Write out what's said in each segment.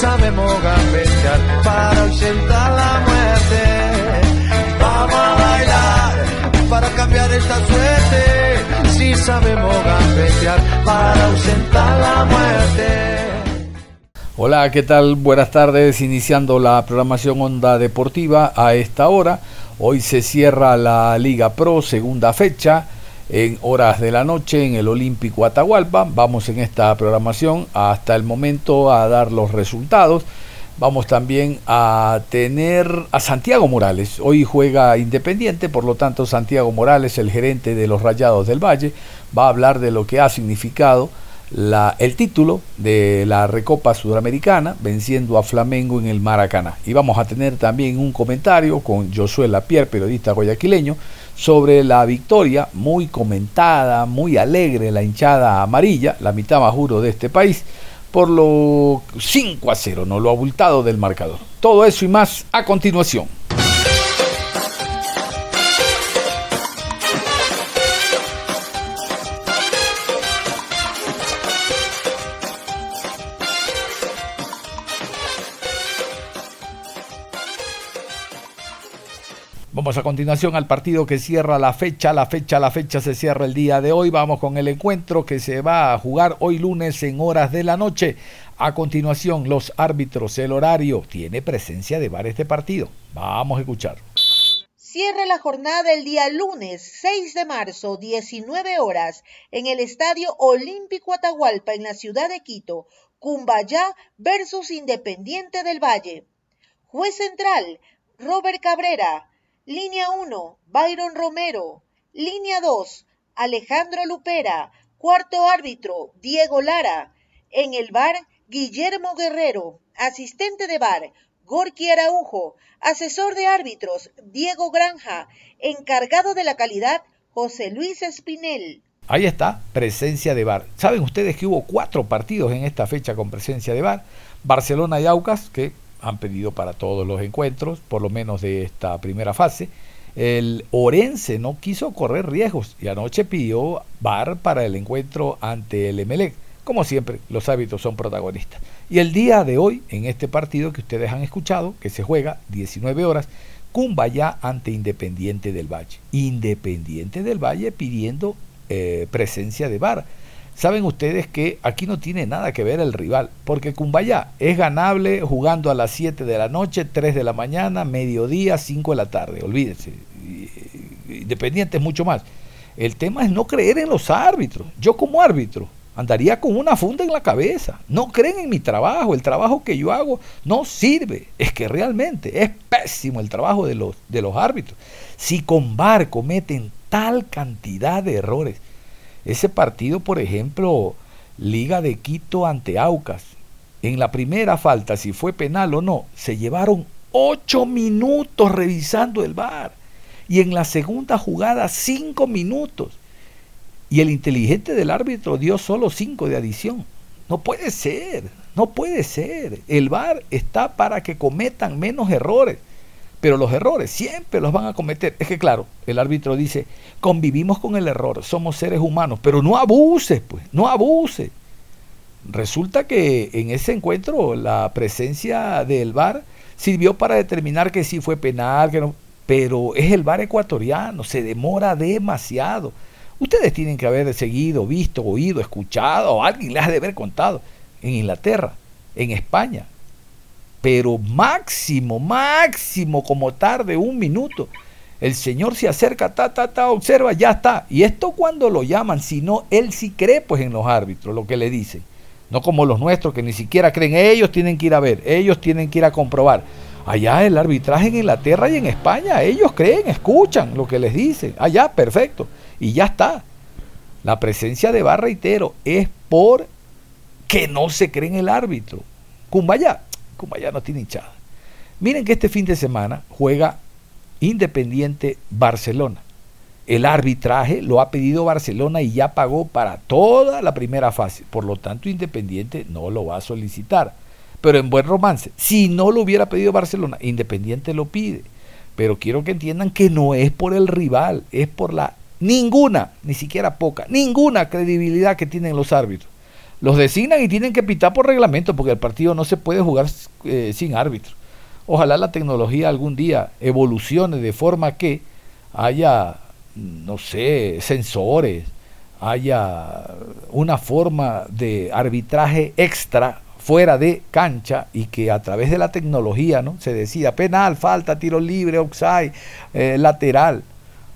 Sabemos gambetear para ausentar la muerte. Vamos a bailar para cambiar esta suerte. Si sabemos gambetear para ausentar la muerte. Hola, ¿qué tal? Buenas tardes, iniciando la programación Onda Deportiva a esta hora. Hoy se cierra la Liga Pro, segunda fecha en horas de la noche en el Olímpico Atahualpa. Vamos en esta programación hasta el momento a dar los resultados. Vamos también a tener a Santiago Morales. Hoy juega Independiente, por lo tanto Santiago Morales, el gerente de los Rayados del Valle, va a hablar de lo que ha significado la, el título de la Recopa Sudamericana, venciendo a Flamengo en el Maracaná. Y vamos a tener también un comentario con Josué Lapierre, periodista guayaquileño, sobre la victoria muy comentada, muy alegre, la hinchada amarilla, la mitad más juro de este país, por lo 5 a 0, no lo abultado del marcador. Todo eso y más a continuación. A continuación al partido que cierra la fecha. La fecha, la fecha se cierra el día de hoy. Vamos con el encuentro que se va a jugar hoy lunes en horas de la noche. A continuación, los árbitros, el horario. Tiene presencia de bares de partido. Vamos a escuchar. Cierra la jornada el día lunes 6 de marzo, 19 horas, en el Estadio Olímpico Atahualpa, en la ciudad de Quito. Cumbayá versus Independiente del Valle. Juez central, Robert Cabrera. Línea 1, Byron Romero. Línea 2, Alejandro Lupera. Cuarto árbitro, Diego Lara. En el bar, Guillermo Guerrero. Asistente de bar, Gorky Araujo. Asesor de árbitros, Diego Granja. Encargado de la calidad, José Luis Espinel. Ahí está, presencia de bar. Saben ustedes que hubo cuatro partidos en esta fecha con presencia de bar. Barcelona y Aucas, que han pedido para todos los encuentros, por lo menos de esta primera fase. El Orense no quiso correr riesgos y anoche pidió bar para el encuentro ante el Emelec. Como siempre, los hábitos son protagonistas. Y el día de hoy, en este partido que ustedes han escuchado, que se juega 19 horas, Cumbaya ante Independiente del Valle. Independiente del Valle pidiendo eh, presencia de bar Saben ustedes que aquí no tiene nada que ver el rival, porque Cumbaya es ganable jugando a las 7 de la noche, 3 de la mañana, mediodía, 5 de la tarde, olvídense. Independiente es mucho más. El tema es no creer en los árbitros. Yo como árbitro andaría con una funda en la cabeza. No creen en mi trabajo, el trabajo que yo hago no sirve. Es que realmente es pésimo el trabajo de los, de los árbitros. Si con VAR cometen tal cantidad de errores, ese partido, por ejemplo, Liga de Quito ante Aucas, en la primera falta, si fue penal o no, se llevaron ocho minutos revisando el bar. Y en la segunda jugada, cinco minutos. Y el inteligente del árbitro dio solo cinco de adición. No puede ser, no puede ser. El bar está para que cometan menos errores. Pero los errores siempre los van a cometer. Es que claro, el árbitro dice, convivimos con el error, somos seres humanos, pero no abuses, pues, no abuses. Resulta que en ese encuentro la presencia del VAR sirvió para determinar que sí fue penal, que no, pero es el VAR ecuatoriano, se demora demasiado. Ustedes tienen que haber seguido, visto, oído, escuchado, o alguien les ha de haber contado en Inglaterra, en España, pero máximo, máximo, como tarde, un minuto. El Señor se acerca, ta, ta, ta, observa, ya está. Y esto cuando lo llaman, si no, él sí cree pues en los árbitros, lo que le dicen. No como los nuestros que ni siquiera creen, ellos tienen que ir a ver, ellos tienen que ir a comprobar. Allá el arbitraje en Inglaterra y en España, ellos creen, escuchan lo que les dicen. Allá, perfecto. Y ya está. La presencia de VAR, reitero, es por que no se cree en el árbitro. Cumbaya, Cumbaya no tiene hinchada. Miren que este fin de semana juega Independiente Barcelona. El arbitraje lo ha pedido Barcelona y ya pagó para toda la primera fase. Por lo tanto, Independiente no lo va a solicitar. Pero en buen romance, si no lo hubiera pedido Barcelona, Independiente lo pide. Pero quiero que entiendan que no es por el rival, es por la ninguna, ni siquiera poca, ninguna credibilidad que tienen los árbitros. Los designan y tienen que pitar por reglamento porque el partido no se puede jugar eh, sin árbitro. Ojalá la tecnología algún día evolucione de forma que haya, no sé, sensores, haya una forma de arbitraje extra fuera de cancha y que a través de la tecnología ¿no? se decida penal, falta, tiro libre, offside, eh, lateral,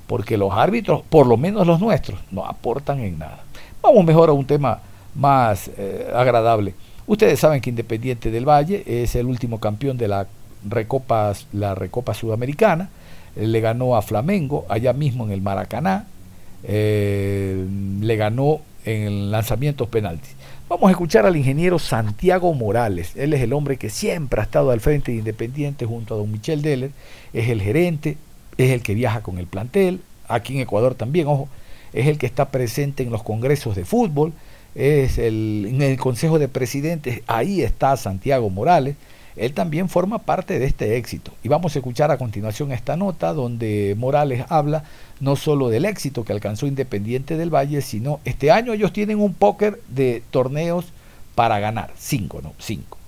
porque los árbitros, por lo menos los nuestros, no aportan en nada. Vamos mejor a un tema más eh, agradable. Ustedes saben que Independiente del Valle es el último campeón de la Recopa, la Recopa Sudamericana, le ganó a Flamengo allá mismo en el Maracaná, eh, le ganó en lanzamientos penaltis. Vamos a escuchar al ingeniero Santiago Morales. Él es el hombre que siempre ha estado al frente de Independiente junto a don Michel Deller. Es el gerente, es el que viaja con el plantel. Aquí en Ecuador también, ojo, es el que está presente en los congresos de fútbol. Es el, en el Consejo de Presidentes, ahí está Santiago Morales. Él también forma parte de este éxito. Y vamos a escuchar a continuación esta nota donde Morales habla no solo del éxito que alcanzó Independiente del Valle, sino este año ellos tienen un póker de torneos para ganar. Cinco, ¿no? Cinco.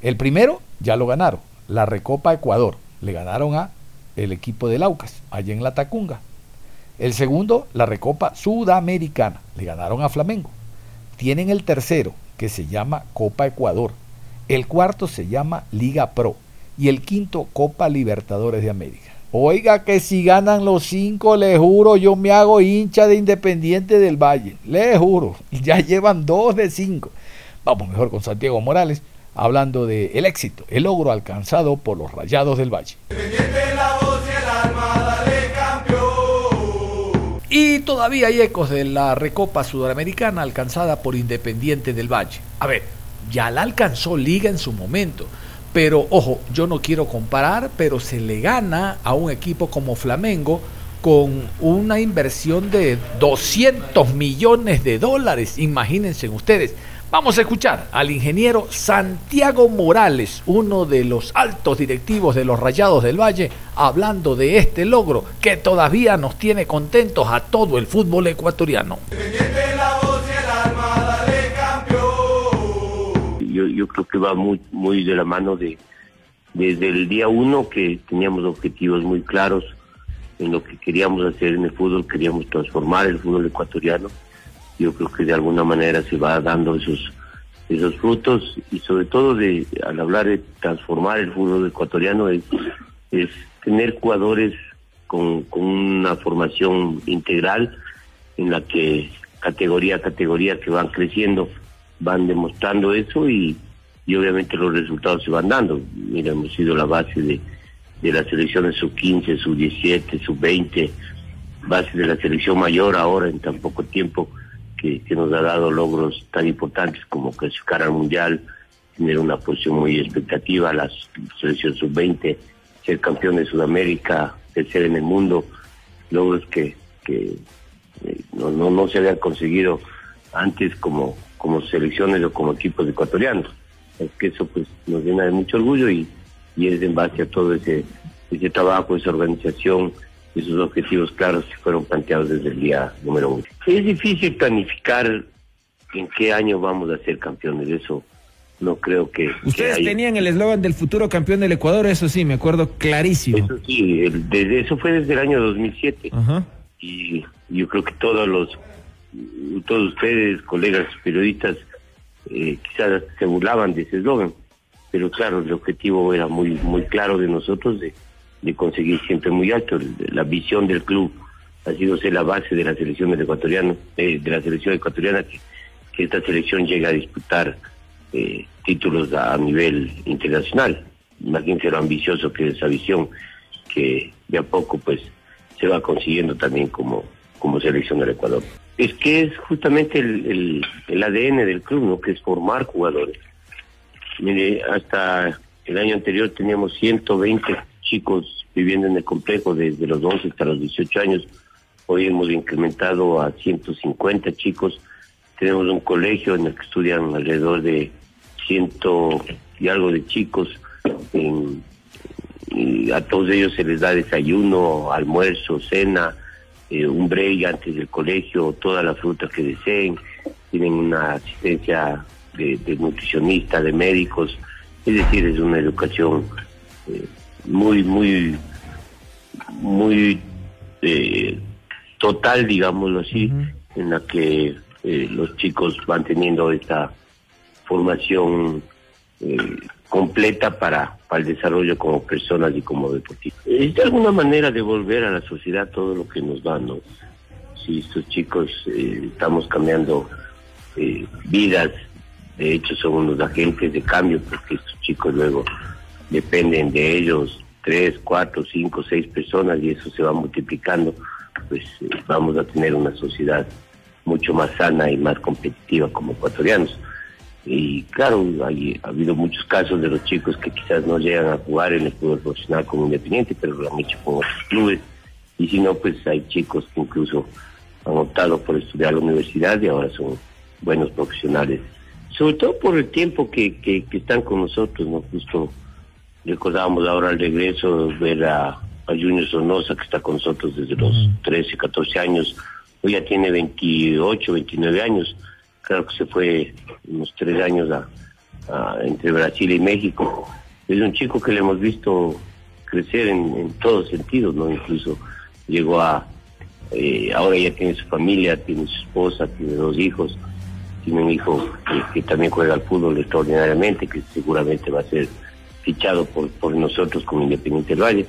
El primero ya lo ganaron, la Recopa Ecuador. Le ganaron a el equipo de Laucas, allá en la Tacunga. El segundo, la Recopa Sudamericana. Le ganaron a Flamengo. Tienen el tercero, que se llama Copa Ecuador el cuarto se llama Liga Pro y el quinto Copa Libertadores de América. Oiga que si ganan los cinco, le juro, yo me hago hincha de Independiente del Valle. Le juro, ya llevan dos de cinco. Vamos mejor con Santiago Morales, hablando de el éxito, el logro alcanzado por los Rayados del Valle. Y todavía hay ecos de la Recopa Sudamericana alcanzada por Independiente del Valle. A ver, ya la alcanzó Liga en su momento. Pero ojo, yo no quiero comparar, pero se le gana a un equipo como Flamengo con una inversión de 200 millones de dólares. Imagínense ustedes. Vamos a escuchar al ingeniero Santiago Morales, uno de los altos directivos de los Rayados del Valle, hablando de este logro que todavía nos tiene contentos a todo el fútbol ecuatoriano. yo, creo que va muy, muy de la mano de desde el día uno que teníamos objetivos muy claros en lo que queríamos hacer en el fútbol, queríamos transformar el fútbol ecuatoriano. Yo creo que de alguna manera se va dando esos esos frutos y sobre todo de al hablar de transformar el fútbol ecuatoriano es, es tener jugadores con, con una formación integral en la que categoría a categoría que van creciendo van demostrando eso y, y obviamente los resultados se van dando. Mira, hemos sido la base de, de las selecciones sub-15, sub-17, sub-20, base de la selección mayor ahora en tan poco tiempo que, nos ha dado logros tan importantes como clasificar al Mundial, tener una posición muy expectativa, la selección sub-20, ser campeón de Sudamérica, ser en el mundo, logros que, que eh, no, no, no se habían conseguido antes como, como selecciones o como equipos ecuatorianos. Es que eso pues nos llena de mucho orgullo y, y es en base a todo ese, ese trabajo, esa organización, esos objetivos claros que fueron planteados desde el día número uno. Es difícil planificar en qué año vamos a ser campeones, eso no creo que... Ustedes tenían el eslogan del futuro campeón del Ecuador, eso sí, me acuerdo clarísimo. Eso sí, desde, eso fue desde el año 2007. Ajá. Y yo creo que todos los todos ustedes, colegas periodistas, eh, quizás se burlaban de ese eslogan, pero claro, el objetivo era muy muy claro de nosotros de, de conseguir siempre muy alto. La visión del club ha sido ser la base de la selección ecuatoriana, eh, de la selección ecuatoriana que, que esta selección llegue a disputar eh, títulos a, a nivel internacional. Imagínense lo ambicioso que es esa visión, que de a poco pues se va consiguiendo también como, como selección del Ecuador. Es que es justamente el, el, el ADN del club, ¿no? que es formar jugadores. Mire, hasta el año anterior teníamos 120 chicos viviendo en el complejo desde los 11 hasta los 18 años. Hoy hemos incrementado a 150 chicos. Tenemos un colegio en el que estudian alrededor de ciento y algo de chicos. Y a todos ellos se les da desayuno, almuerzo, cena, eh, un break antes del colegio, toda la fruta que deseen. Tienen una asistencia de, de nutricionista, de médicos. Es decir, es una educación eh, muy, muy, muy eh, total, digámoslo así, en la que eh, los chicos van teniendo esta formación eh, completa para, para el desarrollo como personas y como deportistas. Es de alguna manera devolver a la sociedad todo lo que nos dan, ¿no? Si estos chicos eh, estamos cambiando eh, vidas, de hecho son unos agentes de cambio porque estos chicos luego dependen de ellos tres, cuatro, cinco, seis personas y eso se va multiplicando, pues eh, vamos a tener una sociedad mucho más sana y más competitiva como ecuatorianos. Y claro, hay, ha habido muchos casos de los chicos que quizás no llegan a jugar en el fútbol profesional como independiente, pero lo han hecho con otros clubes. Y si no, pues hay chicos que incluso han optado por estudiar la universidad y ahora son buenos profesionales. Sobre todo por el tiempo que, que, que están con nosotros, ¿no? Justo recordábamos ahora al regreso ver a, a Junior Sonosa que está con nosotros desde los 13, 14 años. Hoy ya tiene 28, 29 años. Claro que se fue unos tres años a, a- entre Brasil y México. Es un chico que le hemos visto crecer en, en todos sentidos, ¿no? Incluso llegó a... eh, ahora ya tiene su familia, tiene su esposa, tiene dos hijos. Tiene un hijo que, que también juega al fútbol extraordinariamente, que seguramente va a ser fichado por, por nosotros como Independiente del Valle.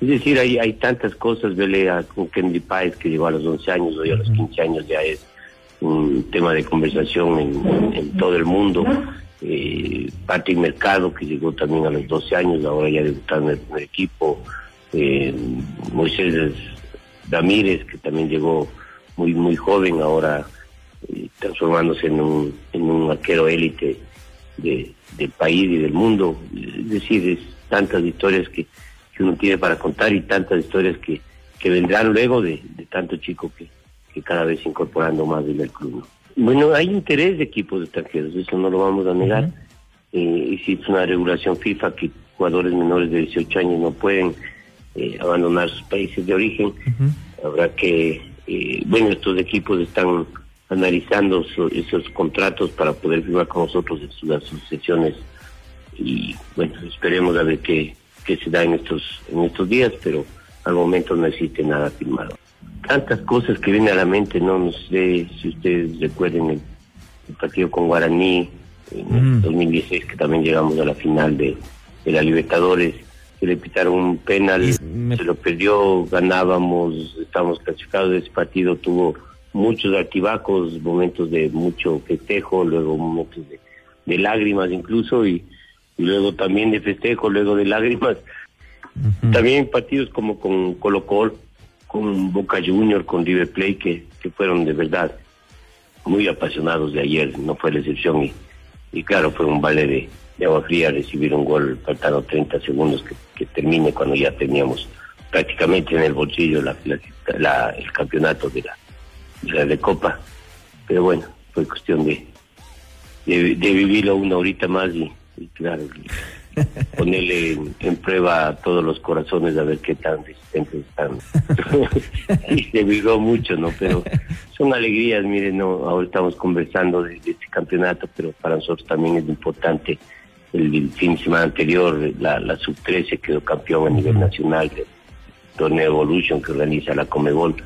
Es decir, hay, hay tantas cosas, vele a con Kenny Páez que llegó a los 11 años, hoy a los 15 años ya es un tema de conversación en, en todo el mundo. Eh, Patrick Mercado, que llegó también a los 12 años, ahora ya debutando en el primer equipo. Eh, Moisés Ramírez, que también llegó muy muy joven, ahora eh, transformándose en un, en un arquero élite de, del país y del mundo. Es decir, es tantas historias que, que uno tiene para contar y tantas historias que, que vendrán luego de, de tanto chico que, que cada vez incorporando más en el club. ¿no? Bueno, hay interés de equipos extranjeros, eso no lo vamos a negar. Eh, existe una regulación FIFA que jugadores menores de 18 años no pueden eh, abandonar sus países de origen. Habrá que, eh, bueno, estos equipos están analizando so- esos contratos para poder firmar con nosotros en sus asociaciones y bueno, esperemos a ver qué, qué se da en estos, en estos días, pero al momento no existe nada firmado. Tantas cosas que vienen a la mente, no, no sé si ustedes recuerden el, el partido con Guaraní en Mm. 2016, que también llegamos a la final de, de la Libertadores, que le pitaron un penal, me- se lo perdió, ganábamos, estábamos clasificados, ese partido tuvo muchos altibajos, momentos de mucho festejo, luego momentos de, de lágrimas incluso, y, y luego también de festejo, luego de lágrimas. También partidos como con Colo Colo, con Boca Junior, con River Plate, que, que fueron de verdad muy apasionados de ayer, no fue la excepción. Y, y claro, fue un vale de, de agua fría recibir un gol faltando 30 segundos que, que termine cuando ya teníamos prácticamente en el bolsillo la, la- la- el campeonato de la, la de Copa. Pero bueno, fue cuestión de, de, de vivirlo una horita más y, y claro, ponerle en, en prueba a todos los corazones a ver qué tan resistentes están. y se vivió mucho, ¿no? Pero son alegrías, miren, no, ahora estamos conversando de, de este campeonato, pero para nosotros también es importante. El, el fin de semana anterior, la, la sub-13 quedó campeón a nivel nacional del torneo Evolution que organiza la Comebol,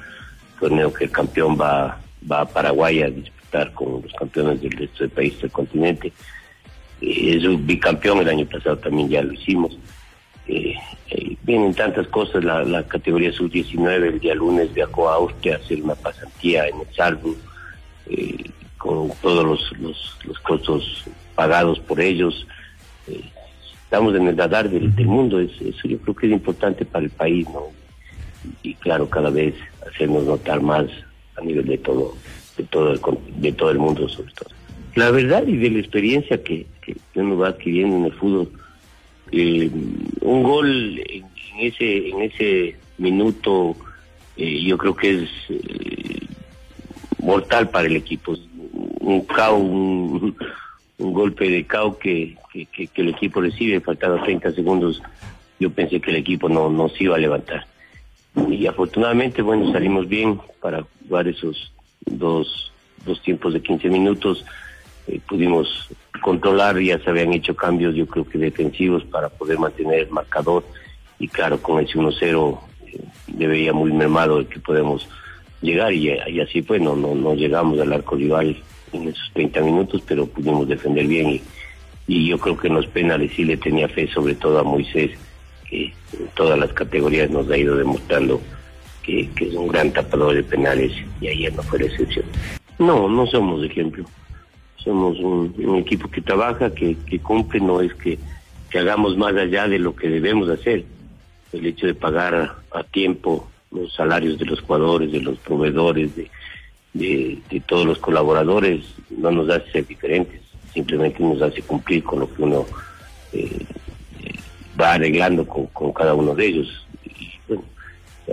torneo que el campeón va, va a Paraguay a disputar con los campeones del resto del país del continente. Eh, es un bicampeón, el año pasado también ya lo hicimos. Eh, eh, vienen tantas cosas, la, categoría sub-19 el día lunes viajó a Austria a hacer una pasantía en el Salvo. Eh, con todos los, los, costos pagados por ellos. Eh, estamos en el radar del, del mundo, es- eso yo creo que es importante para el país, ¿no? Y claro, cada vez hacernos notar más a nivel de todo, de todo el, de todo el mundo sobre todo. La verdad y de la experiencia que, que uno va adquiriendo en el fútbol, eh, un gol en, ese en ese minuto eh, yo creo que es eh, mortal para el equipo un caos un, golpe de que, que- que el equipo recibe faltando 30 segundos yo pensé que el equipo no, no se iba a levantar y afortunadamente bueno salimos bien para jugar esos dos, dos tiempos de 15 minutos. Eh, pudimos controlar, ya se habían hecho cambios yo creo que defensivos para poder mantener el marcador. Y claro con ese 1-0 eh, le veía muy mermado el que podemos llegar. Y, así fue, no, no, no llegamos al arco rival en esos 30 minutos pero pudimos defender bien. Y, y yo creo que en los penales sí le tenía fe sobre todo a Moisés que en todas las categorías nos ha ido demostrando que, es un gran tapador de penales y ayer no fue la excepción. No, no somos ejemplo. Somos un, equipo que trabaja, que, cumple, no es que, que hagamos más allá de lo que debemos hacer. El hecho de pagar a, a tiempo los salarios de los jugadores, de los proveedores, de, de, de todos los colaboradores, no nos hace ser diferentes, simplemente nos hace cumplir con lo que uno eh, va arreglando con, cada uno de ellos. Y bueno,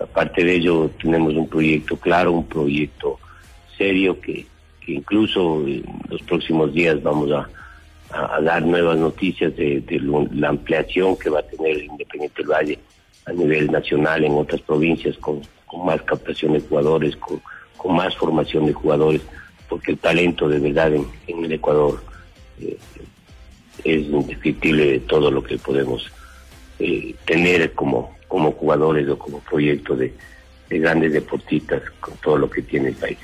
aparte de ello, tenemos un proyecto claro, un proyecto serio que, incluso en los próximos días vamos a, dar nuevas noticias de, la ampliación que va a tener Independiente del Valle a nivel nacional en otras provincias con, más captación de jugadores, con, más formación de jugadores, porque el talento de verdad en, en el Ecuador eh, es indescriptible de todo lo que podemos eh, tener como, como jugadores o como proyecto de, de grandes deportistas con todo lo que tiene el país.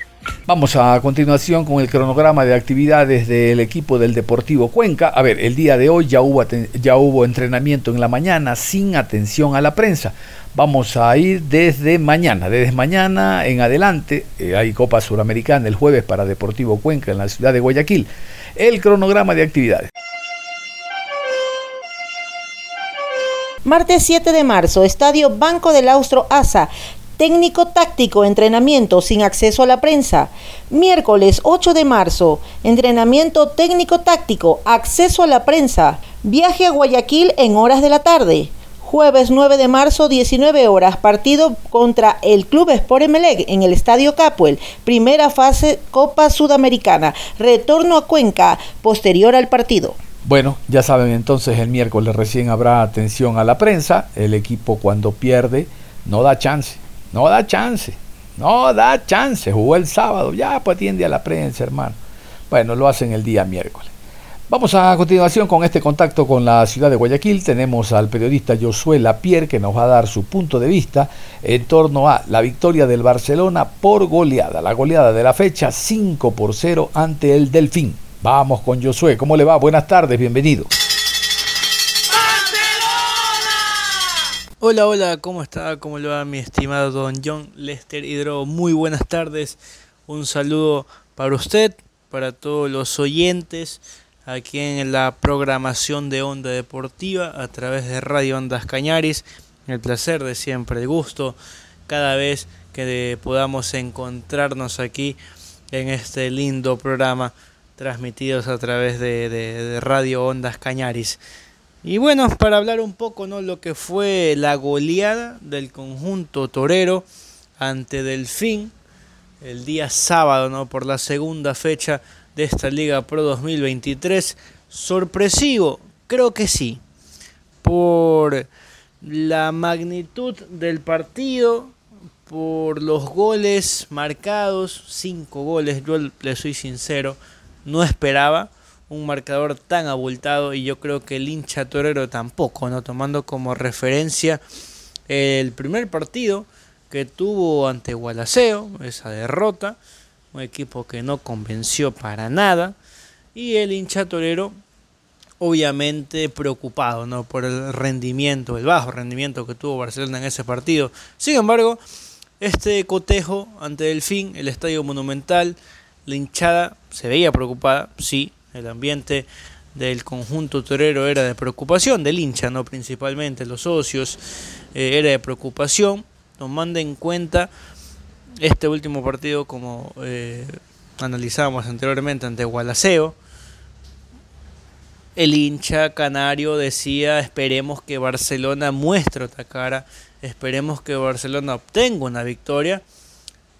Vamos a continuación con el cronograma de actividades del equipo del Deportivo Cuenca. A ver, el día de hoy ya hubo, ya hubo entrenamiento en la mañana sin atención a la prensa. Vamos a ir desde mañana, desde mañana en adelante. eh, hay Copa Suramericana el jueves para Deportivo Cuenca en la ciudad de Guayaquil. El cronograma de actividades. Martes 7 de marzo, Estadio Banco del Austro ASA. Técnico táctico, entrenamiento sin acceso a la prensa. Miércoles 8 de marzo, entrenamiento técnico táctico, acceso a la prensa. Viaje a Guayaquil en horas de la tarde. Jueves 9 de marzo, 19 horas, partido contra el Club Sport Emelec en el Estadio Capuel. Primera fase Copa Sudamericana. Retorno a Cuenca, posterior al partido. Bueno, ya saben entonces el miércoles recién habrá atención a la prensa. El equipo cuando pierde no da chance, no da chance, no da chance. Jugó el sábado, ya pues atiende a la prensa, hermano. Bueno, lo hacen el día miércoles. Vamos a continuación con este contacto con la ciudad de Guayaquil. Tenemos al periodista Josué Lapierre que nos va a dar su punto de vista en torno a la victoria del Barcelona por goleada. La goleada de la fecha 5 por 0 ante el Delfín. Vamos con Josué. ¿Cómo le va? Buenas tardes, bienvenido. Hola, hola, ¿cómo está? ¿Cómo le va mi estimado don John Lester Hidro? Muy buenas tardes. Un saludo para usted, para todos los oyentes aquí en la programación de Onda Deportiva a través de Radio Ondas Cañaris. El placer de siempre, el gusto cada vez que podamos encontrarnos aquí en este lindo programa transmitidos a través de, Radio Ondas Cañaris. Y bueno, para hablar un poco ¿no? lo que fue la goleada del conjunto torero ante Delfín el día sábado ¿no? por la segunda fecha de esta Liga Pro 2023. Sorpresivo, creo que sí, por la magnitud del partido, por los goles marcados, cinco goles, yo le soy sincero, no esperaba un marcador tan abultado y yo creo que el hincha torero tampoco, ¿no? Tomando como referencia el primer partido que tuvo ante Gualaceo, esa derrota, un equipo que no convenció para nada y el hincha torero obviamente preocupado ¿no? por el rendimiento, el bajo rendimiento que tuvo Barcelona en ese partido. Sin embargo, este cotejo ante Delfín, el Estadio Monumental, La hinchada se veía preocupada, sí, el ambiente del conjunto torero era de preocupación, del hincha, no principalmente los socios, eh, era de preocupación, tomando en cuenta este último partido como eh, analizábamos anteriormente ante Gualaceo. El hincha canario decía esperemos que Barcelona muestre otra cara, esperemos que Barcelona obtenga una victoria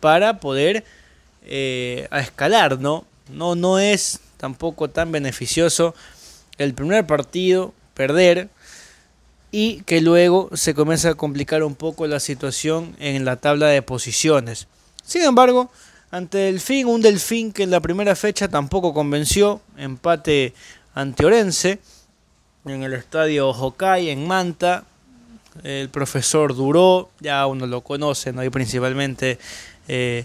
para poder eh, a escalar, ¿no? No, no es tampoco tan beneficioso el primer partido perder y que luego se comienza a complicar un poco la situación en la tabla de posiciones. Sin embargo, ante el fin, un Delfín que en la primera fecha tampoco convenció, empate ante Orense en el estadio Hokai en Manta. El profesor Duró, ya uno lo conoce, ¿no? y principalmente eh,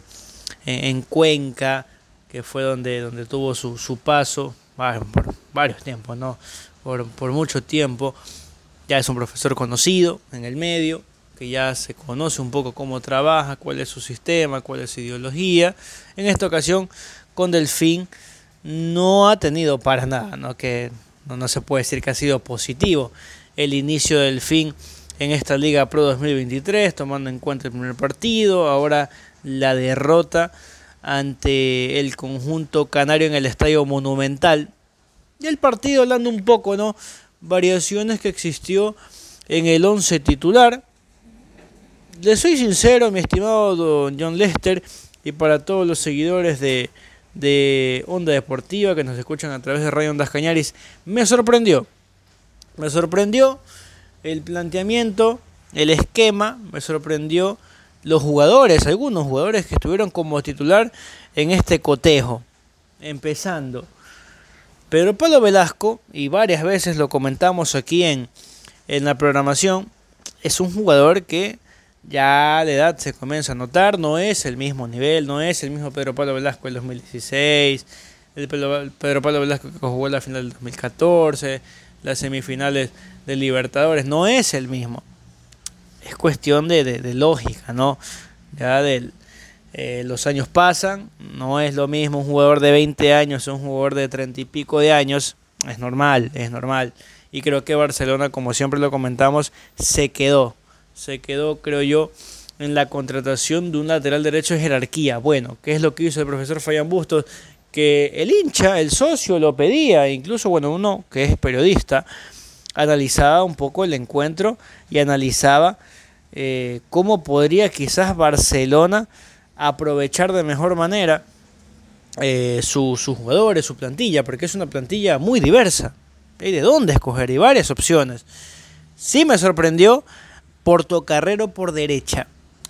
en, Cuenca, que fue donde, donde tuvo su, su paso, por varios tiempos, ¿no? Por, por mucho tiempo. Ya es un profesor conocido en el medio, que ya se conoce un poco cómo trabaja, cuál es su sistema, cuál es su ideología. En esta ocasión, con Delfín, no ha tenido para nada, ¿no? que no, no se puede decir que ha sido positivo el inicio del Delfín en esta Liga Pro 2023, tomando en cuenta el primer partido, ahora la derrota ante el conjunto canario en el Estadio Monumental. Y el partido hablando un poco, ¿no? Variaciones que existió en el 11 titular. Le soy sincero, mi estimado don John Lester, y para todos los seguidores de, de Onda Deportiva que nos escuchan a través de Radio Ondas Cañaris, me sorprendió. Me sorprendió el planteamiento, el esquema, me sorprendió los jugadores, algunos jugadores que estuvieron como titular en este cotejo. Empezando, Pedro Pablo Velasco, y varias veces lo comentamos aquí en, en la programación, es un jugador que ya la edad se comienza a notar, no es el mismo nivel, no es el mismo Pedro Pablo Velasco del 2016, el Pedro Pablo Velasco que jugó la final del 2014, las semifinales de Libertadores, no es el mismo es cuestión de, lógica, ¿no? Ya del, eh, los años pasan, no es lo mismo un jugador de 20 años un jugador de 30 y pico de años, es normal, es normal. Y creo que Barcelona, como siempre lo comentamos, se quedó, se quedó, creo yo, en la contratación de un lateral derecho de jerarquía. Bueno, ¿qué es lo que hizo el profesor Fabián Bustos? Que el hincha, el socio lo pedía, incluso, bueno, uno que es periodista, analizaba un poco el encuentro y analizaba eh, cómo podría quizás Barcelona aprovechar de mejor manera eh, sus jugadores, su plantilla, porque es una plantilla muy diversa. Hay de dónde escoger y varias opciones. Sí me sorprendió Portocarrero por derecha.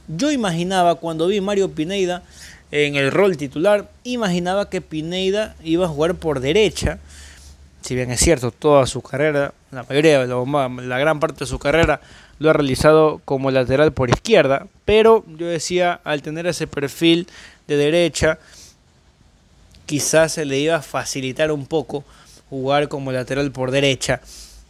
Yo imaginaba cuando vi Mario Pineida en el rol titular, imaginaba que Pineida iba a jugar por derecha. Si bien es cierto, toda su carrera, la mayoría, la gran parte de su carrera lo ha realizado como lateral por izquierda, pero yo decía, al tener ese perfil de derecha, quizás se le iba a facilitar un poco jugar como lateral por derecha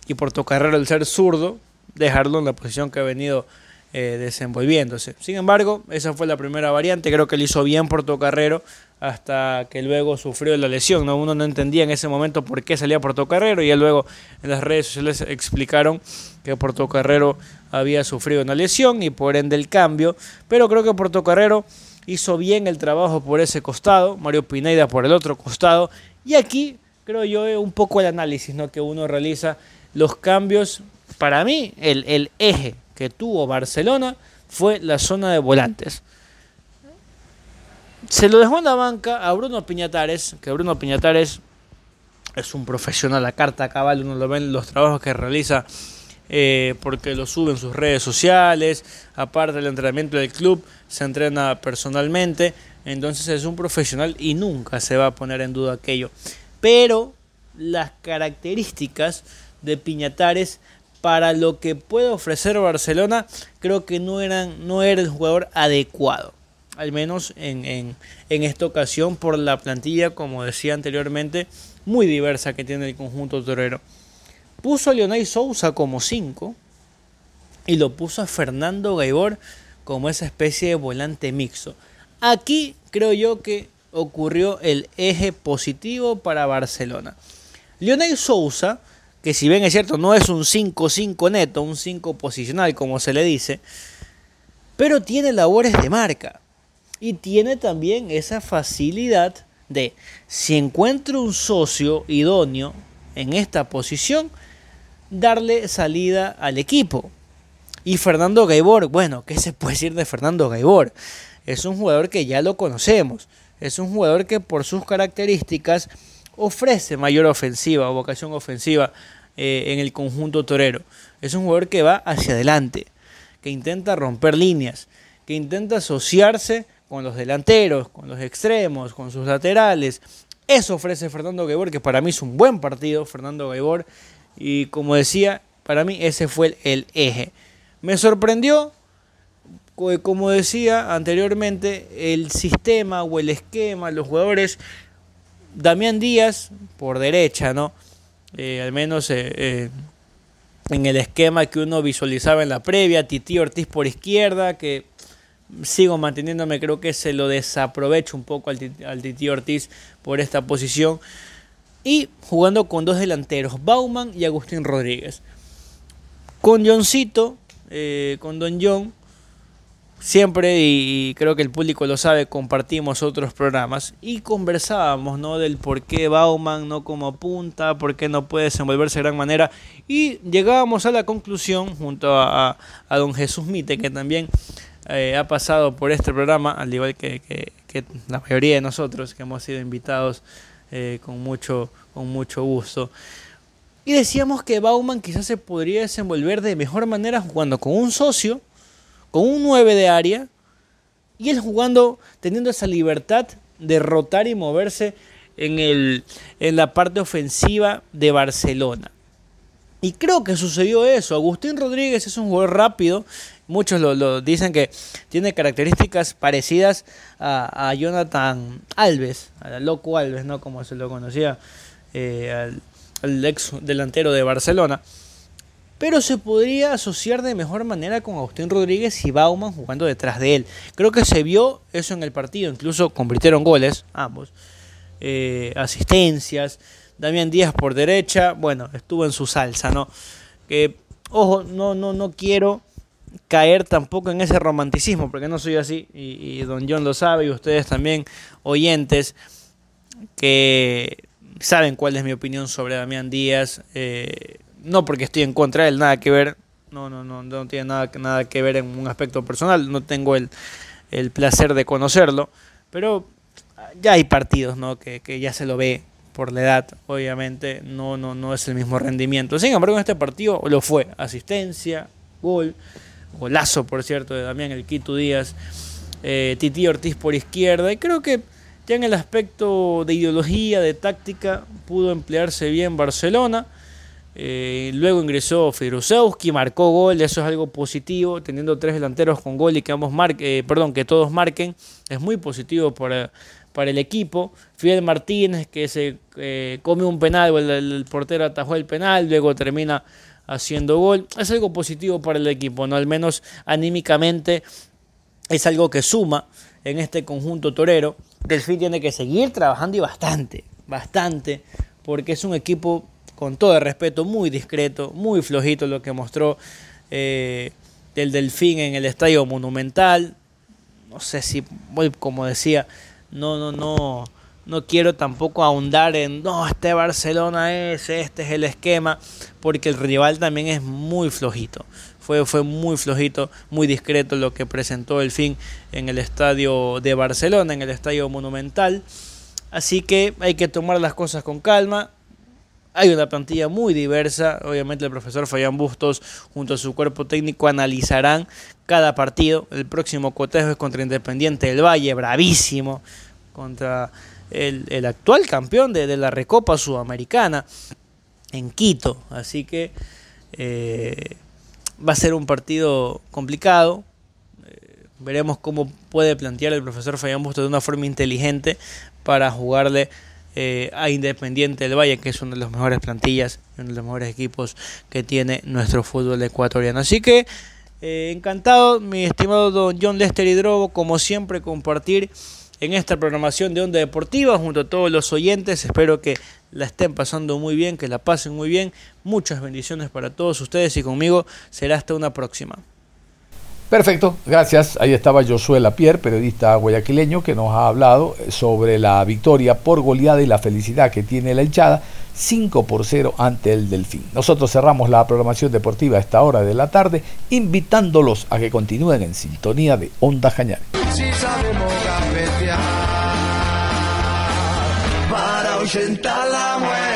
y por carrera el ser zurdo, dejarlo en la posición que ha venido eh, desenvolviéndose. Sin embargo, esa fue la primera variante, creo que le hizo bien Portocarrero hasta que luego sufrió la lesión. ¿no? Uno no entendía en ese momento por qué salía Portocarrero y luego en las redes sociales explicaron que Portocarrero había sufrido una lesión y por ende el cambio, pero creo que Portocarrero hizo bien el trabajo por ese costado, Mario Pineda por el otro costado y aquí creo yo un poco el análisis ¿no? que uno realiza, los cambios, para mí el, el eje que tuvo Barcelona fue la zona de volantes. Se lo dejó en la banca a Bruno Piñatares, que Bruno Piñatares es un profesional a carta cabal, uno lo ve en los trabajos que realiza eh, porque lo sube en sus redes sociales, aparte del entrenamiento del club, se entrena personalmente, entonces es un profesional y nunca se va a poner en duda aquello. Pero las características de Piñatares para lo que puede ofrecer Barcelona creo que no, eran, no era el jugador adecuado al menos en, en, en, esta ocasión por la plantilla, como decía anteriormente, muy diversa que tiene el conjunto torero. Puso a Leonay Sousa como 5 y lo puso a Fernando Gaibor como esa especie de volante mixto. Aquí creo yo que ocurrió el eje positivo para Barcelona. Lionel Sousa, que si bien es cierto no es un 5-5 neto, un 5 posicional como se le dice, pero tiene labores de marca y tiene también esa facilidad de si encuentro un socio idóneo en esta posición, darle salida al equipo. Y Fernando Gaibor, bueno, ¿qué se puede decir de Fernando Gaibor? Es un jugador que ya lo conocemos, es un jugador que por sus características ofrece mayor ofensiva o vocación ofensiva eh, en el conjunto torero. Es un jugador que va hacia adelante, que intenta romper líneas, que intenta asociarse con los delanteros, con los extremos, con sus laterales. Eso ofrece Fernando Gaibor, que para mí es un buen partido, Fernando Gaibor. Y como decía, para mí ese fue el, eje. Me sorprendió, como decía anteriormente, el sistema o el esquema, los jugadores. Damián Díaz por derecha, ¿no? Eh, al menos eh, eh, en el esquema que uno visualizaba en la previa. Titi Ortiz por izquierda, que sigo manteniéndome, creo que se lo desaprovecho un poco al, al Titi Ortiz por esta posición. Y jugando con dos delanteros, Bauman y Agustín Rodríguez. Con Johncito, eh, con Don John, siempre, y, creo que el público lo sabe, compartimos otros programas y conversábamos ¿no? del por qué Bauman no como punta, por qué no puede desenvolverse de gran manera. Y llegábamos a la conclusión, junto a, a don Jesús Mite, que también eh, ha pasado por este programa, al igual que, la mayoría de nosotros que hemos sido invitados eh, con, mucho, con mucho gusto. Y decíamos que Bauman quizás se podría desenvolver de mejor manera jugando con un socio, con un 9 de área, y él jugando, teniendo esa libertad de rotar y moverse en, el, en la parte ofensiva de Barcelona. Y creo que sucedió eso. Agustín Rodríguez es un jugador rápido, Muchos lo, dicen que tiene características parecidas a, Jonathan Alves, a Loco Alves, ¿no? Como se lo conocía eh, al, ex delantero de Barcelona. Pero se podría asociar de mejor manera con Agustín Rodríguez y Bauman jugando detrás de él. Creo que se vio eso en el partido, incluso convirtieron goles, ambos. Eh, asistencias. Damián Díaz por derecha, bueno, estuvo en su salsa, ¿no? Que, ojo, no, no, no quiero caer tampoco en ese romanticismo, porque no soy así, y, don John lo sabe, y ustedes también, oyentes, que saben cuál es mi opinión sobre Damián Díaz, eh, no porque estoy en contra de él, nada que ver, no, no, no, no tiene nada, nada que ver en un aspecto personal, no tengo el, el placer de conocerlo, pero ya hay partidos ¿no? que, que ya se lo ve por la edad, obviamente, no, no, no es el mismo rendimiento. Sin embargo, en este partido lo fue, asistencia, gol, golazo por cierto de Damián El Quito Díaz, eh, Titi Ortiz por izquierda y creo que ya en el aspecto de ideología, de táctica, pudo emplearse bien Barcelona. Eh, luego ingresó Firusewski, marcó gol, eso es algo positivo, teniendo tres delanteros con gol y que ambos marquen, eh, perdón, que todos marquen, es muy positivo para, para el equipo. Fidel Martínez que se come un penal, el portero atajó el penal, luego termina haciendo gol. Es algo positivo para el equipo, ¿no? Al menos anímicamente es algo que suma en este conjunto torero. Delfín tiene que seguir trabajando y bastante, bastante, porque es un equipo con todo el respeto muy discreto, muy flojito lo que mostró eh, el Delfín en el Estadio Monumental. No sé si, como decía, no, no, no no quiero tampoco ahondar en, no, este Barcelona es, este es el esquema, porque el rival también es muy flojito. Fue, fue muy flojito, muy discreto lo que presentó el fin en el estadio de Barcelona, en el estadio monumental. Así que hay que tomar las cosas con calma. Hay una plantilla muy diversa. Obviamente el profesor Fayán Bustos junto a su cuerpo técnico analizarán cada partido. El próximo cotejo es contra Independiente del Valle, bravísimo. Contra el, actual campeón de, la Recopa Sudamericana en Quito. Así que eh, va a ser un partido complicado. Eh, veremos cómo puede plantear el profesor Fabián Busto de una forma inteligente para jugarle eh, a Independiente del Valle, que es una de las mejores plantillas, uno de los mejores equipos que tiene nuestro fútbol ecuatoriano. Así que encantado, mi estimado don John Lester Hidrobo, como siempre, compartir en esta programación de Onda Deportiva junto a todos los oyentes. Espero que la estén pasando muy bien, que la pasen muy bien. Muchas bendiciones para todos ustedes y conmigo será hasta una próxima. Perfecto, gracias. Ahí estaba Josué Lapierre, periodista guayaquileño, que nos ha hablado sobre la victoria por goleada y la felicidad que tiene la hinchada 5 por 0 ante el Delfín. Nosotros cerramos la programación deportiva a esta hora de la tarde, invitándolos a que continúen en sintonía de Onda Cañar. Si ahuyentar la muerte.